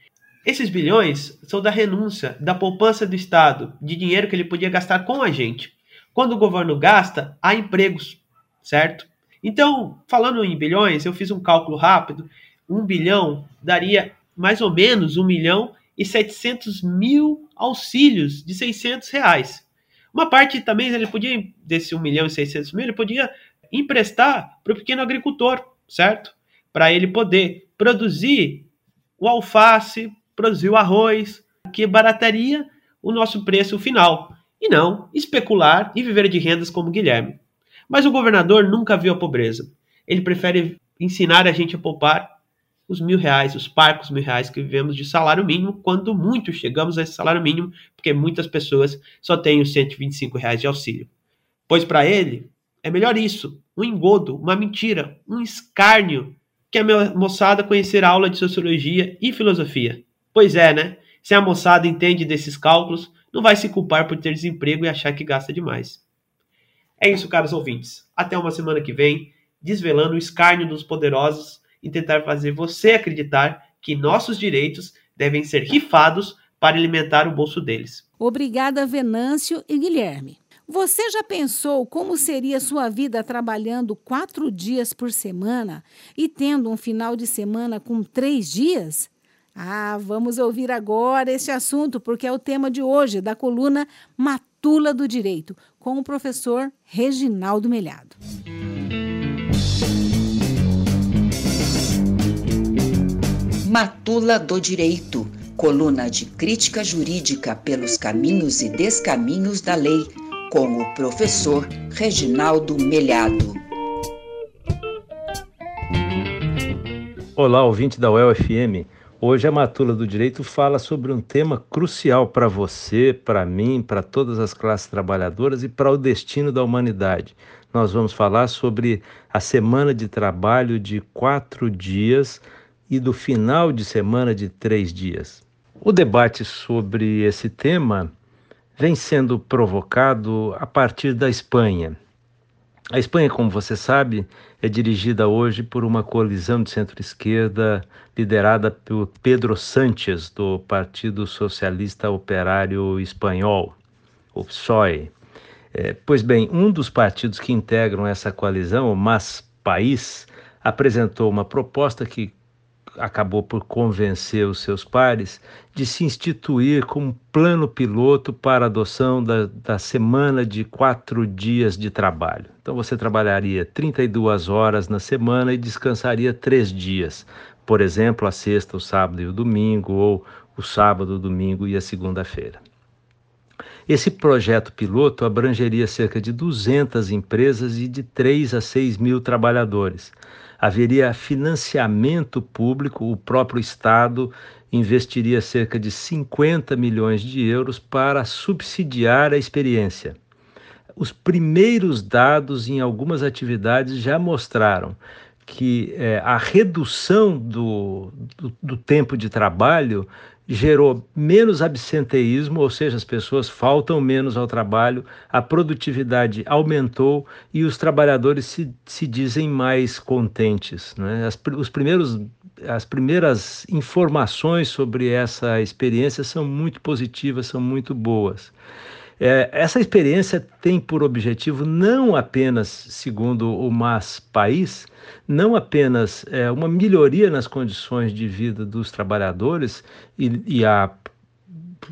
Esses bilhões são da renúncia, da poupança do Estado, de dinheiro que ele podia gastar com a gente. Quando o governo gasta, há empregos, certo? Então, falando em bilhões, eu fiz um cálculo rápido. Um bilhão daria mais ou menos um milhão e 700 mil auxílios de 600 reais. Uma parte também, ele podia, desse 1 milhão e 600 mil, ele podia emprestar para o pequeno agricultor, certo? Para ele poder produzir o alface, produzir o arroz, que barataria o nosso preço final, e não especular e viver de rendas como Guilherme. Mas o governador nunca viu a pobreza. Ele prefere ensinar a gente a poupar os mil reais, os parcos mil reais que vivemos de salário mínimo, quando muito chegamos a esse salário mínimo, porque muitas pessoas só têm os 125 reais de auxílio. Pois para ele, é melhor isso, um engodo, uma mentira, um escárnio, que a moçada conhecer a aula de sociologia e filosofia. Pois é, né? Se a moçada entende desses cálculos, não vai se culpar por ter desemprego e achar que gasta demais. É isso, caros ouvintes. Até uma semana que vem, desvelando o escárnio dos poderosos e tentar fazer você acreditar que nossos direitos devem ser rifados para alimentar o bolso deles. Obrigada, Venâncio e Guilherme. Você já pensou como seria sua vida trabalhando quatro dias por semana e tendo um final de semana com três dias? Ah, vamos ouvir agora esse assunto, porque é o tema de hoje da coluna Matula do Direito, com o professor Reginaldo Melhado. Matula do Direito, coluna de crítica jurídica pelos caminhos e descaminhos da lei, com o professor Reginaldo Melhado. Olá, ouvinte da UEL-FM. Hoje a Matula do Direito fala sobre um tema crucial para você, para mim, para todas as classes trabalhadoras e para o destino da humanidade. Nós vamos falar sobre a semana de trabalho de quatro dias e do final de semana de três dias. O debate sobre esse tema vem sendo provocado a partir da Espanha. A Espanha, como você sabe, é dirigida hoje por uma coalizão de centro-esquerda liderada por Pedro Sánchez, do Partido Socialista Operário Espanhol, o PSOE. É, pois bem, um dos partidos que integram essa coalizão, o MAS País, apresentou uma proposta que acabou por convencer os seus pares de se instituir como plano piloto para a adoção da, da semana de quatro dias de trabalho. Então você trabalharia 32 horas na semana e descansaria três dias. Por exemplo, a sexta, o sábado e o domingo, ou o sábado, o domingo e a segunda-feira. Esse projeto piloto abrangeria cerca de 200 empresas e de 3 a 6 mil trabalhadores haveria financiamento público, o próprio Estado investiria cerca de 50 milhões de euros para subsidiar a experiência. Os primeiros dados em algumas atividades já mostraram que é, a redução do, do, do tempo de trabalho gerou menos absenteísmo, ou seja, as pessoas faltam menos ao trabalho, a produtividade aumentou e os trabalhadores se, se dizem mais contentes. Né? As, os primeiros, as primeiras informações sobre essa experiência são muito positivas, são muito boas. É, essa experiência tem por objetivo não apenas, segundo o MAS País, não apenas é, uma melhoria nas condições de vida dos trabalhadores e, e a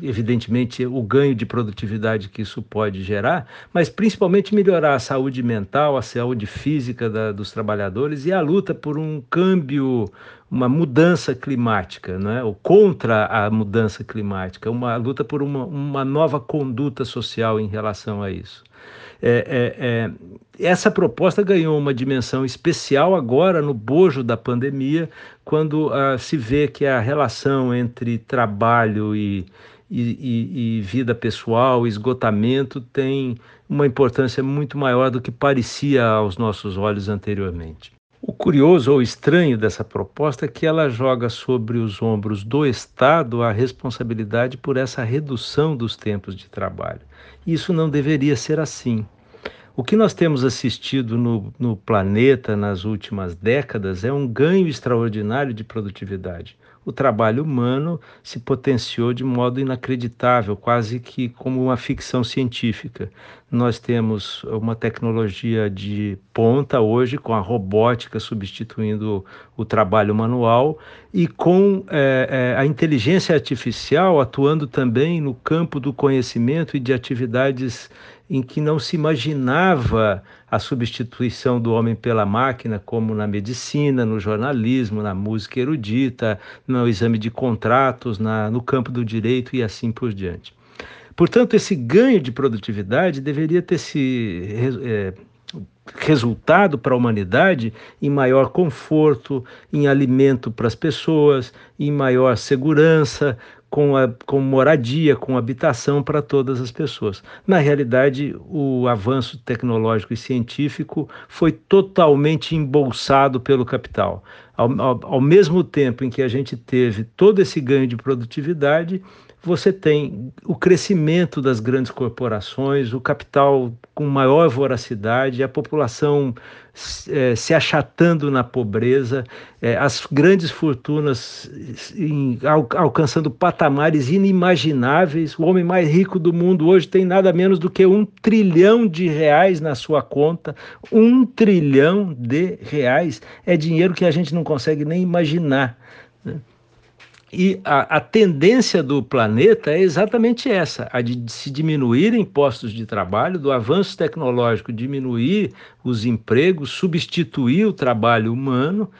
evidentemente, o ganho de produtividade que isso pode gerar, mas principalmente melhorar a saúde mental, a saúde física da, dos trabalhadores e a luta por um câmbio, uma mudança climática, né? ou contra a mudança climática, uma luta por uma, uma nova conduta social em relação a isso. É, é, é, essa proposta ganhou uma dimensão especial agora no bojo da pandemia, quando uh, se vê que a relação entre trabalho e, e, e, e vida pessoal, esgotamento, tem uma importância muito maior do que parecia aos nossos olhos anteriormente. O curioso ou estranho dessa proposta é que ela joga sobre os ombros do Estado a responsabilidade por essa redução dos tempos de trabalho. Isso não deveria ser assim. O que nós temos assistido no, no planeta nas últimas décadas é um ganho extraordinário de produtividade o trabalho humano se potenciou de modo inacreditável, quase que como uma ficção científica. Nós temos uma tecnologia de ponta hoje, com a robótica substituindo o trabalho manual e com é, é, a inteligência artificial atuando também no campo do conhecimento e de atividades em que não se imaginava a substituição do homem pela máquina, como na medicina, no jornalismo, na música erudita, no exame de contratos, na, no campo do direito e assim por diante. Portanto, esse ganho de produtividade deveria ter se é, resultado para a humanidade em maior conforto, em alimento para as pessoas, em maior segurança, com, a, com moradia, com habitação para todas as pessoas. Na realidade, o avanço tecnológico e científico foi totalmente embolsado pelo capital. Ao, ao, ao mesmo tempo em que a gente teve todo esse ganho de produtividade, você tem o crescimento das grandes corporações, o capital com maior voracidade, a população é, se achatando na pobreza, é, as grandes fortunas em, al, alcançando patamares inimagináveis. O homem mais rico do mundo hoje tem nada menos do que um trilhão de reais na sua conta. Um trilhão de reais é dinheiro que a gente não consegue nem imaginar. Né? E a, a, tendência do planeta é exatamente essa: a de, se diminuir impostos de trabalho, do avanço tecnológico diminuir os empregos, substituir o trabalho humano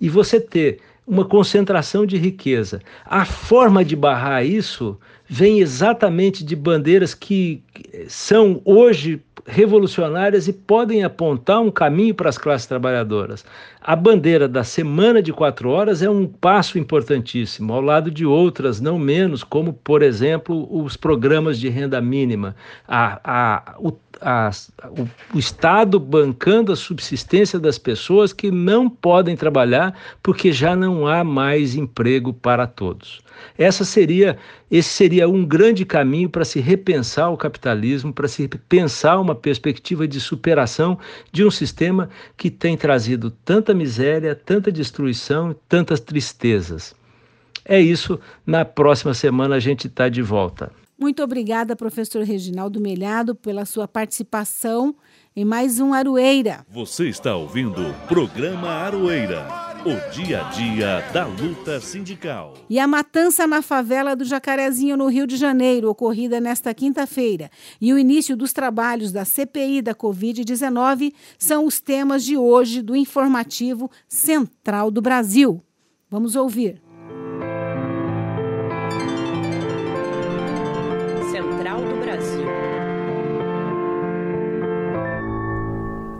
e você ter uma concentração de riqueza. A forma de barrar isso vem exatamente de bandeiras que são hoje revolucionárias e podem apontar um caminho para as classes trabalhadoras. A bandeira da semana de quatro horas é um passo importantíssimo, ao lado de outras, não menos, como, por exemplo, os programas de renda mínima. A, a, o, a, o, o Estado bancando a subsistência das pessoas que não podem trabalhar porque já não há mais emprego para todos. Essa seria, esse seria um grande caminho para se repensar o capitalismo, para se pensar uma perspectiva de superação de um sistema que tem trazido tanta miséria, tanta destruição, tantas tristezas. É isso. Na próxima semana a gente está de volta. Muito obrigada, professor Reginaldo Melhado, pela sua participação em mais um Aroeira. Você está ouvindo o programa Aroeira, o dia a dia da luta sindical. E a matança na favela do Jacarezinho, no Rio de Janeiro, ocorrida nesta quinta-feira, e o início dos trabalhos da CPI da Covid-19 são os temas de hoje do informativo Central do Brasil. Vamos ouvir.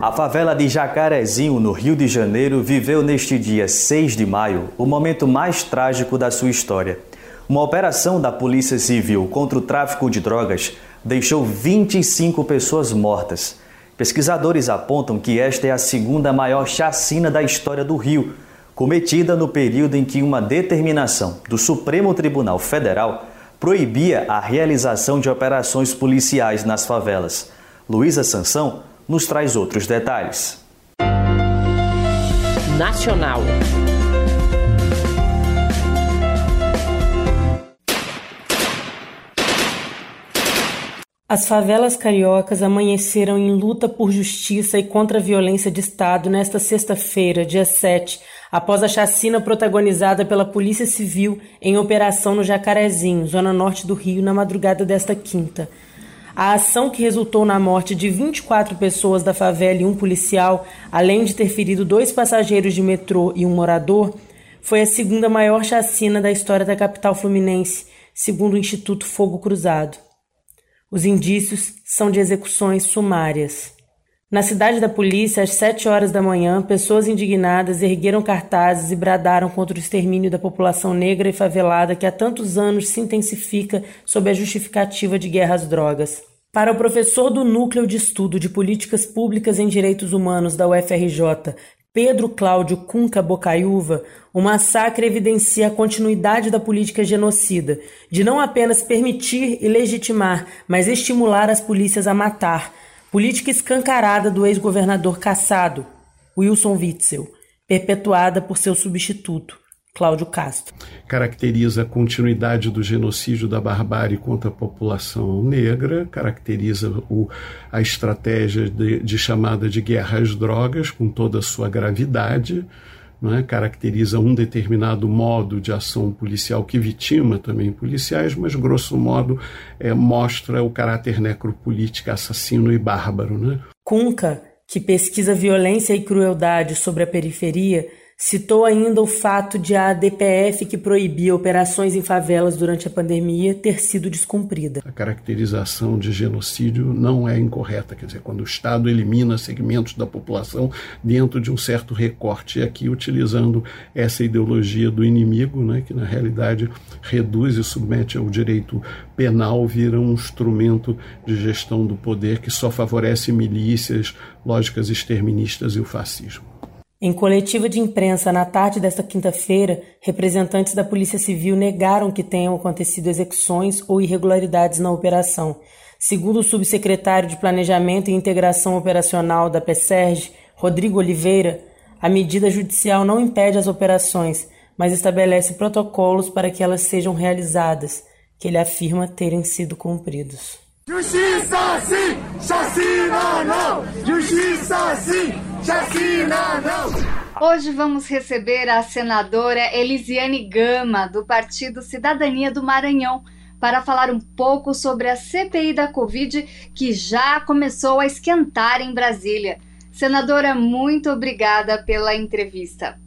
A favela de Jacarezinho, no Rio de Janeiro, viveu neste dia 6 de maio o momento mais trágico da sua história. Uma operação da Polícia Civil contra o tráfico de drogas deixou 25 pessoas mortas. Pesquisadores apontam que esta é a segunda maior chacina da história do Rio, cometida no período em que uma determinação do Supremo Tribunal Federal proibia a realização de operações policiais nas favelas. Luísa Sansão nos traz outros detalhes. Nacional. As favelas cariocas amanheceram em luta por justiça e contra a violência de Estado nesta sexta-feira, dia 7, após a chacina protagonizada pela Polícia Civil em operação no Jacarezinho, zona norte do Rio, na madrugada desta quinta. A ação que resultou na morte de 24 pessoas da favela e um policial, além de ter ferido dois passageiros de metrô e um morador, foi a segunda maior chacina da história da capital fluminense, segundo o Instituto Fogo Cruzado. Os indícios são de execuções sumárias. Na cidade da polícia, às sete horas da manhã, pessoas indignadas ergueram cartazes e bradaram contra o extermínio da população negra e favelada que há tantos anos se intensifica sob a justificativa de guerra às drogas. Para o professor do Núcleo de Estudo de Políticas Públicas em Direitos Humanos da UFRJ, Pedro Cláudio Cunca Bocaiúva, o massacre evidencia a continuidade da política genocida, de não apenas permitir e legitimar, mas estimular as polícias a matar, política escancarada do ex-governador caçado, Wilson Witzel, perpetuada por seu substituto, Cláudio Castro. Caracteriza a continuidade do genocídio da barbárie contra a população negra, caracteriza o, a estratégia de, de chamada de guerra às drogas, com toda a sua gravidade, é? caracteriza um determinado modo de ação policial que vitima também policiais, mas grosso modo é, mostra o caráter necropolítico assassino e bárbaro. Né? Cunca, que pesquisa violência e crueldade sobre a periferia, Citou ainda o fato de a ADPF, que proibia operações em favelas durante a pandemia, ter sido descumprida. A caracterização de genocídio não é incorreta, quer dizer, quando o Estado elimina segmentos da população dentro de um certo recorte, e aqui utilizando essa ideologia do inimigo, né, que na realidade reduz e submete ao direito penal, vira um instrumento de gestão do poder que só favorece milícias, lógicas exterministas e o fascismo. Em coletiva de imprensa na tarde desta quinta-feira, representantes da Polícia Civil negaram que tenham acontecido execuções ou irregularidades na operação. Segundo o subsecretário de Planejamento e Integração Operacional da PSERG, Rodrigo Oliveira, a medida judicial não impede as operações, mas estabelece protocolos para que elas sejam realizadas, que ele afirma terem sido cumpridos. Justiça sim, chacina não! Justiça sim, chacina não! Hoje vamos receber a senadora Elisiane Gama, do Partido Cidadania do Maranhão, para falar um pouco sobre a CPI da Covid que já começou a esquentar em Brasília. Senadora, muito obrigada pela entrevista.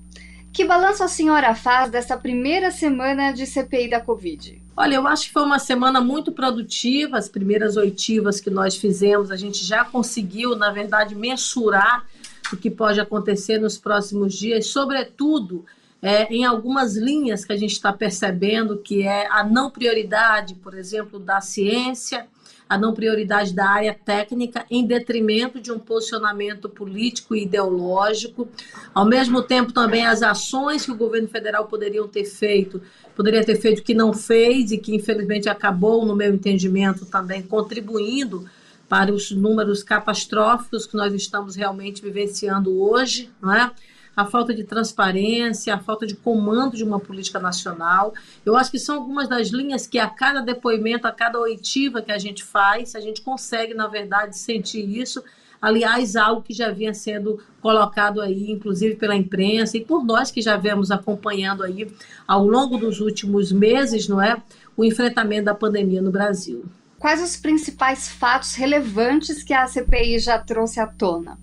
Que balanço a senhora faz dessa primeira semana de CPI da Covid? Olha, eu acho que foi uma semana muito produtiva. As primeiras oitivas que nós fizemos, a gente já conseguiu, na verdade, mensurar o que pode acontecer nos próximos dias, sobretudo é, em algumas linhas que a gente está percebendo, que é a não prioridade, por exemplo, da ciência, a não prioridade da área técnica, em detrimento de um posicionamento político e ideológico. Ao mesmo tempo, também as ações que o governo federal poderiam ter feito poderia ter feito que não fez e que infelizmente acabou, no meu entendimento, também contribuindo para os números catastróficos que nós estamos realmente vivenciando hoje, não é? a falta de transparência, a falta de comando de uma política nacional. Eu acho que são algumas das linhas que a cada depoimento, a cada oitiva que a gente faz, a gente consegue, na verdade, sentir isso. Aliás, algo que já vinha sendo colocado aí, inclusive pela imprensa e por nós que já vemos acompanhando aí ao longo dos últimos meses, não é, o enfrentamento da pandemia no Brasil. Quais os principais fatos relevantes que a CPI já trouxe à tona?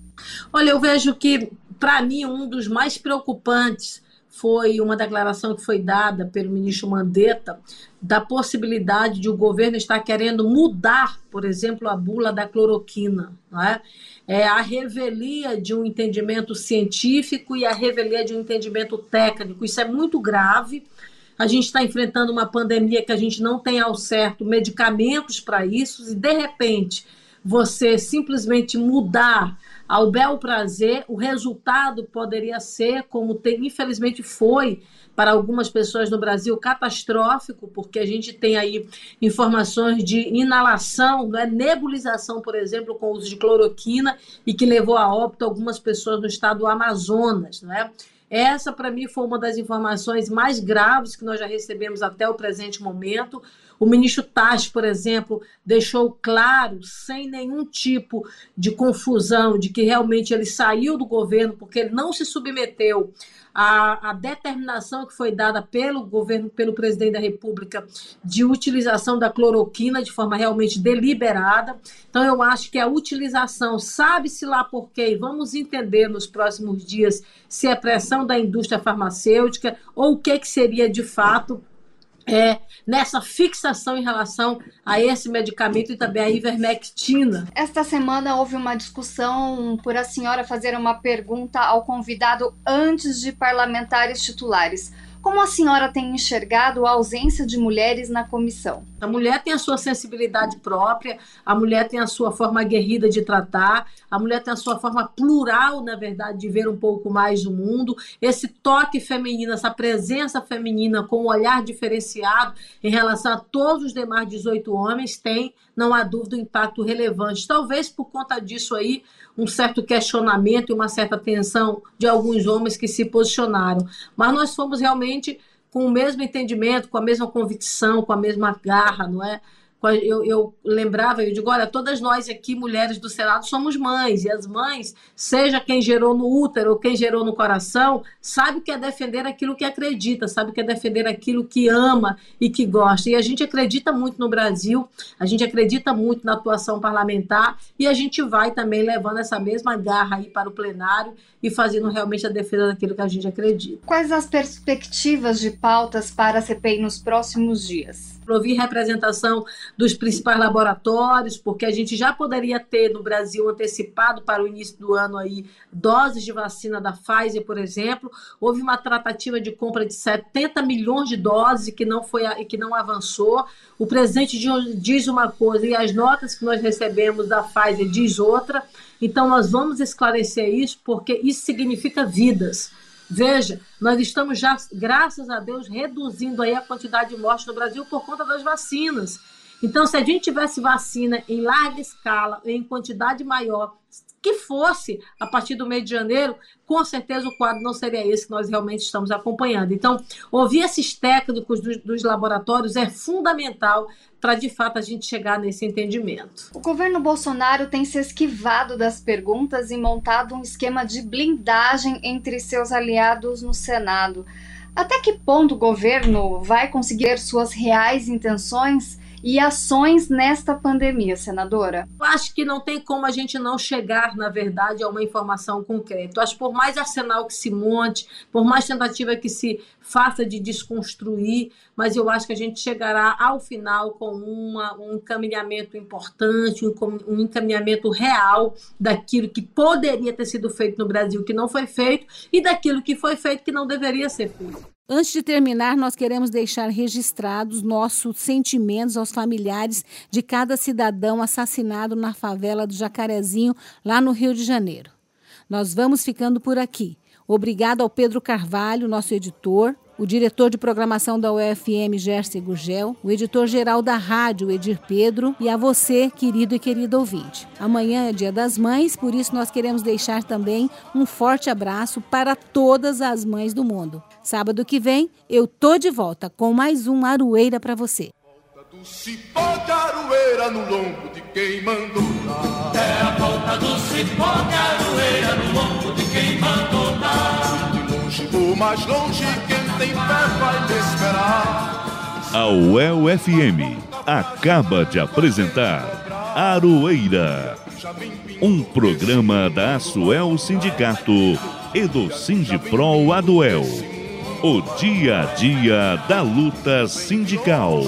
Olha, eu vejo que, para mim, um dos mais preocupantes foi uma declaração que foi dada pelo ministro Mandetta da possibilidade de o governo estar querendo mudar, por exemplo, a bula da cloroquina, não é? é a revelia de um entendimento científico e a revelia de um entendimento técnico. Isso é muito grave. A gente está enfrentando uma pandemia que a gente não tem ao certo medicamentos para isso, e de repente você simplesmente mudar ao bel prazer, o resultado poderia ser, como tem, infelizmente foi para algumas pessoas no Brasil, catastrófico, porque a gente tem aí informações de inalação, né, nebulização, por exemplo, com o uso de cloroquina, e que levou a óbito algumas pessoas no estado do Amazonas. Né? Essa, para mim, foi uma das informações mais graves que nós já recebemos até o presente momento. O ministro Taz, por exemplo, deixou claro, sem nenhum tipo de confusão, de que realmente ele saiu do governo porque ele não se submeteu à, à determinação que foi dada pelo governo, pelo presidente da República, de utilização da cloroquina de forma realmente deliberada. Então, eu acho que a utilização, sabe-se lá por quê, vamos entender nos próximos dias se é pressão da indústria farmacêutica ou o que, que seria de fato é, nessa fixação em relação a esse medicamento e também a ivermectina. Esta semana houve uma discussão por a senhora fazer uma pergunta ao convidado antes de parlamentares titulares. Como a senhora tem enxergado a ausência de mulheres na comissão? A mulher tem a sua sensibilidade própria, a mulher tem a sua forma aguerrida de tratar, a mulher tem a sua forma plural, na verdade, de ver um pouco mais do mundo. Esse toque feminino, essa presença feminina com um olhar diferenciado em relação a todos os demais 18 homens tem, não há dúvida, um impacto relevante. Talvez por conta disso aí, um certo questionamento e uma certa tensão de alguns homens que se posicionaram. Mas nós fomos realmente com o mesmo entendimento, com a mesma convicção, com a mesma garra, não é? Eu, eu lembrava, eu digo, olha, todas nós aqui, mulheres do Senado, somos mães, e as mães, seja quem gerou no útero ou quem gerou no coração, sabe que é defender aquilo que acredita, sabe que é defender aquilo que ama e que gosta. E a gente acredita muito no Brasil, a gente acredita muito na atuação parlamentar, e a gente vai também levando essa mesma garra aí para o plenário e fazendo realmente a defesa daquilo que a gente acredita. Quais as perspectivas de pautas para a CPI nos próximos dias? Ouvir representação dos principais laboratórios, porque a gente já poderia ter no Brasil antecipado para o início do ano aí doses de vacina da Pfizer, por exemplo. Houve uma tratativa de compra de 70 milhões de doses que não foi que não avançou. O presidente diz uma coisa e as notas que nós recebemos da Pfizer diz outra. Então nós vamos esclarecer isso porque isso significa vidas. Veja, nós estamos já, graças a Deus, reduzindo aí a quantidade de mortes no Brasil por conta das vacinas. Então, se a gente tivesse vacina em larga escala, em quantidade maior, que fosse a partir do mês de janeiro, com certeza o quadro não seria esse que nós realmente estamos acompanhando. Então, ouvir esses técnicos dos, dos laboratórios é fundamental para de fato a gente chegar nesse entendimento. O governo Bolsonaro tem se esquivado das perguntas e montado um esquema de blindagem entre seus aliados no Senado. Até que ponto o governo vai conseguir suas reais intenções e ações nesta pandemia, senadora? Eu acho que não tem como a gente não chegar, na verdade, a uma informação concreta. Eu acho que por mais arsenal que se monte, por mais tentativa que se faça de desconstruir, mas eu acho que a gente chegará ao final com uma, um encaminhamento importante, um, um encaminhamento real daquilo que poderia ter sido feito no Brasil que não foi feito e daquilo que foi feito que não deveria ser feito. Antes de terminar, nós queremos deixar registrados nossos sentimentos aos familiares de cada cidadão assassinado na favela do Jacarezinho, lá no Rio de Janeiro. Nós vamos ficando por aqui. Obrigado ao Pedro Carvalho, nosso editor, o diretor de programação da UFM, Gerson Gurgel, o editor-geral da rádio, Edir Pedro, e a você, querido e querida ouvinte. Amanhã é Dia das Mães, por isso nós queremos deixar também um forte abraço para todas as mães do mundo. Sábado que vem, eu tô de volta com mais um Aroeira para você. Do cipó de aroeira no lombo de quem mandou dar. É a volta do cipó de aroeira no lombo de quem mandou dar. De longe ou mais longe, quem A UEL FM acaba de apresentar Aroeira, um programa da Asuel Sindicato e do Sindipro Aduel. O dia a dia da luta sindical.